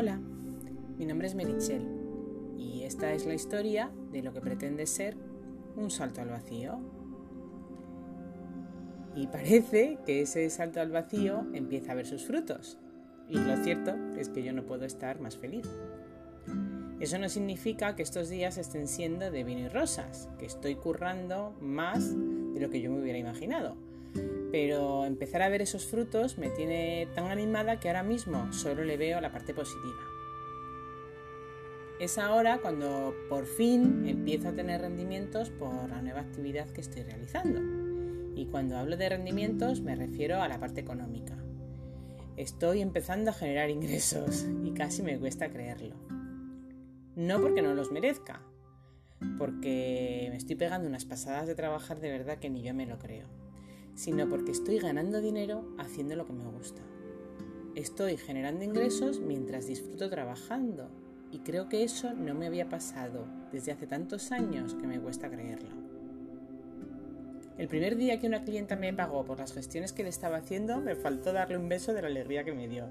Hola, mi nombre es Merichel y esta es la historia de lo que pretende ser un salto al vacío. Y parece que ese salto al vacío empieza a ver sus frutos. Y lo cierto es que yo no puedo estar más feliz. Eso no significa que estos días estén siendo de vino y rosas, que estoy currando más de lo que yo me hubiera imaginado pero empezar a ver esos frutos me tiene tan animada que ahora mismo solo le veo la parte positiva. Es ahora cuando por fin empiezo a tener rendimientos por la nueva actividad que estoy realizando. Y cuando hablo de rendimientos me refiero a la parte económica. Estoy empezando a generar ingresos y casi me cuesta creerlo. No porque no los merezca, porque me estoy pegando unas pasadas de trabajar de verdad que ni yo me lo creo sino porque estoy ganando dinero haciendo lo que me gusta. Estoy generando ingresos mientras disfruto trabajando y creo que eso no me había pasado desde hace tantos años que me cuesta creerlo. El primer día que una clienta me pagó por las gestiones que le estaba haciendo, me faltó darle un beso de la alegría que me dio.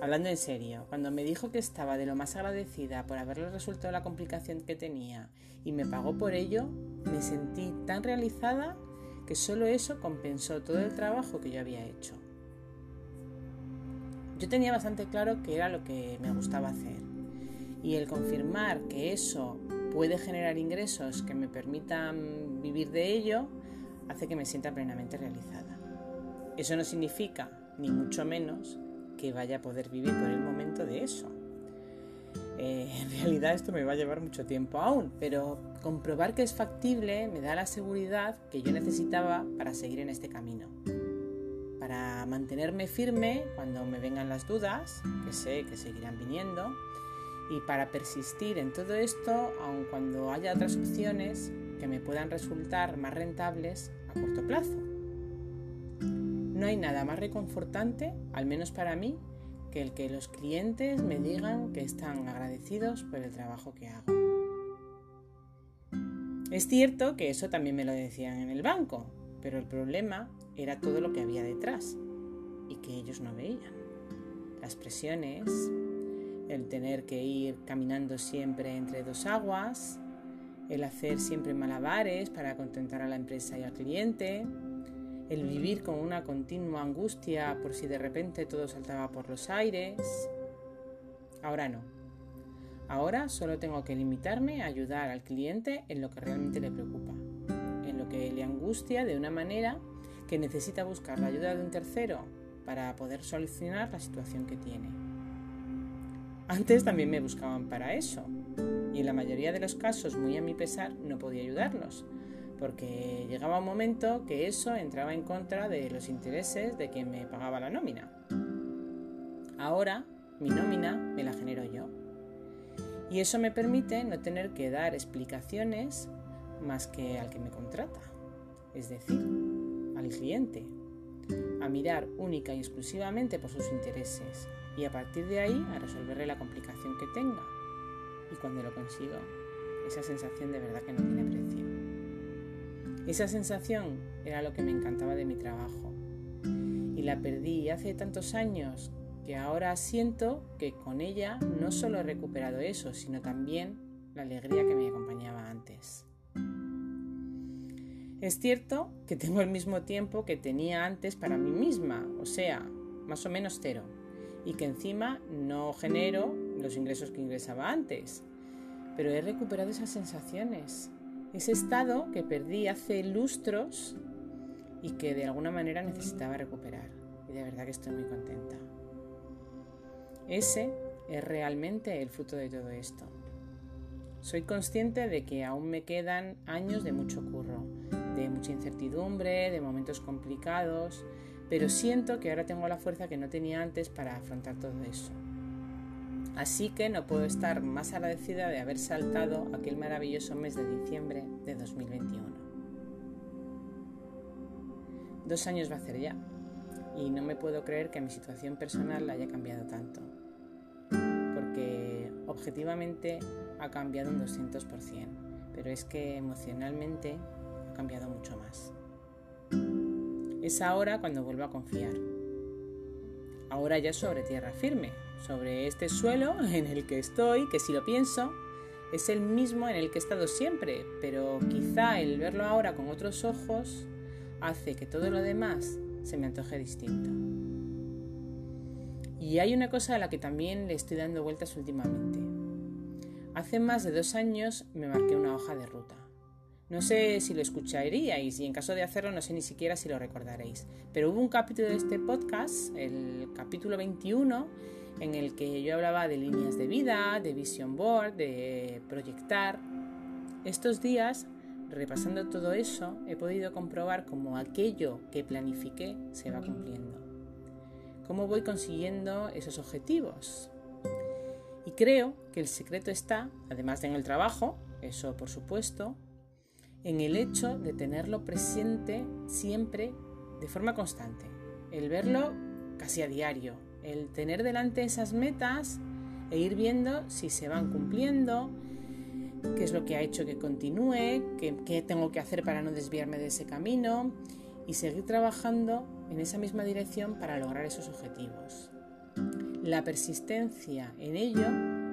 Hablando en serio, cuando me dijo que estaba de lo más agradecida por haberle resuelto la complicación que tenía y me pagó por ello, me sentí tan realizada que solo eso compensó todo el trabajo que yo había hecho. Yo tenía bastante claro que era lo que me gustaba hacer y el confirmar que eso puede generar ingresos que me permitan vivir de ello hace que me sienta plenamente realizada. Eso no significa, ni mucho menos, que vaya a poder vivir por el momento de eso. Eh, en realidad esto me va a llevar mucho tiempo aún, pero comprobar que es factible me da la seguridad que yo necesitaba para seguir en este camino. Para mantenerme firme cuando me vengan las dudas, que sé que seguirán viniendo, y para persistir en todo esto aun cuando haya otras opciones que me puedan resultar más rentables a corto plazo. No hay nada más reconfortante, al menos para mí, que el que los clientes me digan que están agradecidos por el trabajo que hago. Es cierto que eso también me lo decían en el banco, pero el problema era todo lo que había detrás y que ellos no veían. Las presiones, el tener que ir caminando siempre entre dos aguas, el hacer siempre malabares para contentar a la empresa y al cliente, el vivir con una continua angustia por si de repente todo saltaba por los aires. Ahora no. Ahora solo tengo que limitarme a ayudar al cliente en lo que realmente le preocupa, en lo que le angustia de una manera que necesita buscar la ayuda de un tercero para poder solucionar la situación que tiene. Antes también me buscaban para eso, y en la mayoría de los casos, muy a mi pesar, no podía ayudarlos, porque llegaba un momento que eso entraba en contra de los intereses de quien me pagaba la nómina. Ahora mi nómina me la genero yo. Y eso me permite no tener que dar explicaciones más que al que me contrata, es decir, al cliente, a mirar única y exclusivamente por sus intereses y a partir de ahí a resolverle la complicación que tenga. Y cuando lo consigo, esa sensación de verdad que no tiene precio. Esa sensación era lo que me encantaba de mi trabajo. Y la perdí hace tantos años que ahora siento que con ella no solo he recuperado eso, sino también la alegría que me acompañaba antes. Es cierto que tengo el mismo tiempo que tenía antes para mí misma, o sea, más o menos cero, y que encima no genero los ingresos que ingresaba antes. Pero he recuperado esas sensaciones, ese estado que perdí hace lustros y que de alguna manera necesitaba recuperar. Y de verdad que estoy muy contenta. Ese es realmente el fruto de todo esto. Soy consciente de que aún me quedan años de mucho curro, de mucha incertidumbre, de momentos complicados, pero siento que ahora tengo la fuerza que no tenía antes para afrontar todo eso. Así que no puedo estar más agradecida de haber saltado aquel maravilloso mes de diciembre de 2021. Dos años va a ser ya y no me puedo creer que mi situación personal haya cambiado tanto, porque objetivamente ha cambiado un 200%, pero es que emocionalmente ha cambiado mucho más. Es ahora cuando vuelvo a confiar. Ahora ya sobre tierra firme, sobre este suelo en el que estoy, que si lo pienso, es el mismo en el que he estado siempre, pero quizá el verlo ahora con otros ojos hace que todo lo demás se me antoje distinto. Y hay una cosa a la que también le estoy dando vueltas últimamente. Hace más de dos años me marqué una hoja de ruta. No sé si lo escucharíais y en caso de hacerlo no sé ni siquiera si lo recordaréis. Pero hubo un capítulo de este podcast, el capítulo 21, en el que yo hablaba de líneas de vida, de vision board, de proyectar. Estos días, repasando todo eso, he podido comprobar cómo aquello que planifiqué se va cumpliendo. Cómo voy consiguiendo esos objetivos. Y creo que el secreto está, además de en el trabajo, eso por supuesto, en el hecho de tenerlo presente siempre de forma constante, el verlo casi a diario, el tener delante esas metas e ir viendo si se van cumpliendo, qué es lo que ha hecho que continúe, qué, tengo que hacer para no desviarme de ese camino y seguir trabajando en esa misma dirección para lograr esos objetivos. La persistencia en ello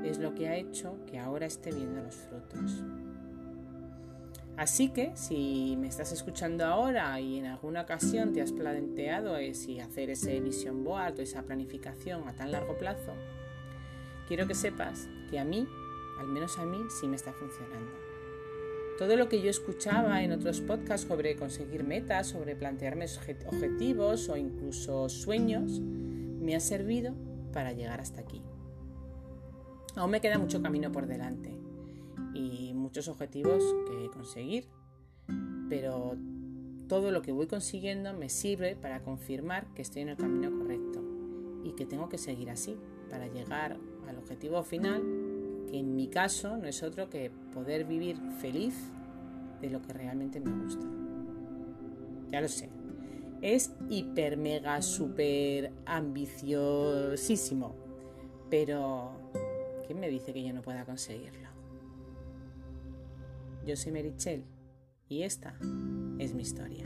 es lo que ha hecho que ahora esté viendo los frutos. Así que si me estás escuchando ahora y en alguna ocasión te has planteado si hacer ese vision board o esa planificación a tan largo plazo, quiero que sepas que a mí, al menos a mí, sí me está funcionando. Todo lo que yo escuchaba en otros podcasts sobre conseguir metas, sobre plantearme objetivos o incluso sueños, me ha servido para llegar hasta aquí. Aún me queda mucho camino por delante muchos objetivos que conseguir, pero todo lo que voy consiguiendo me sirve para confirmar que estoy en el camino correcto y que tengo que seguir así para llegar al objetivo final, que en mi caso no es otro que poder vivir feliz de lo que realmente me gusta. Ya lo sé, es hiper mega super ambiciosísimo, pero ¿quién me dice que yo no pueda conseguirlo? Yo soy Merichel y esta es mi historia.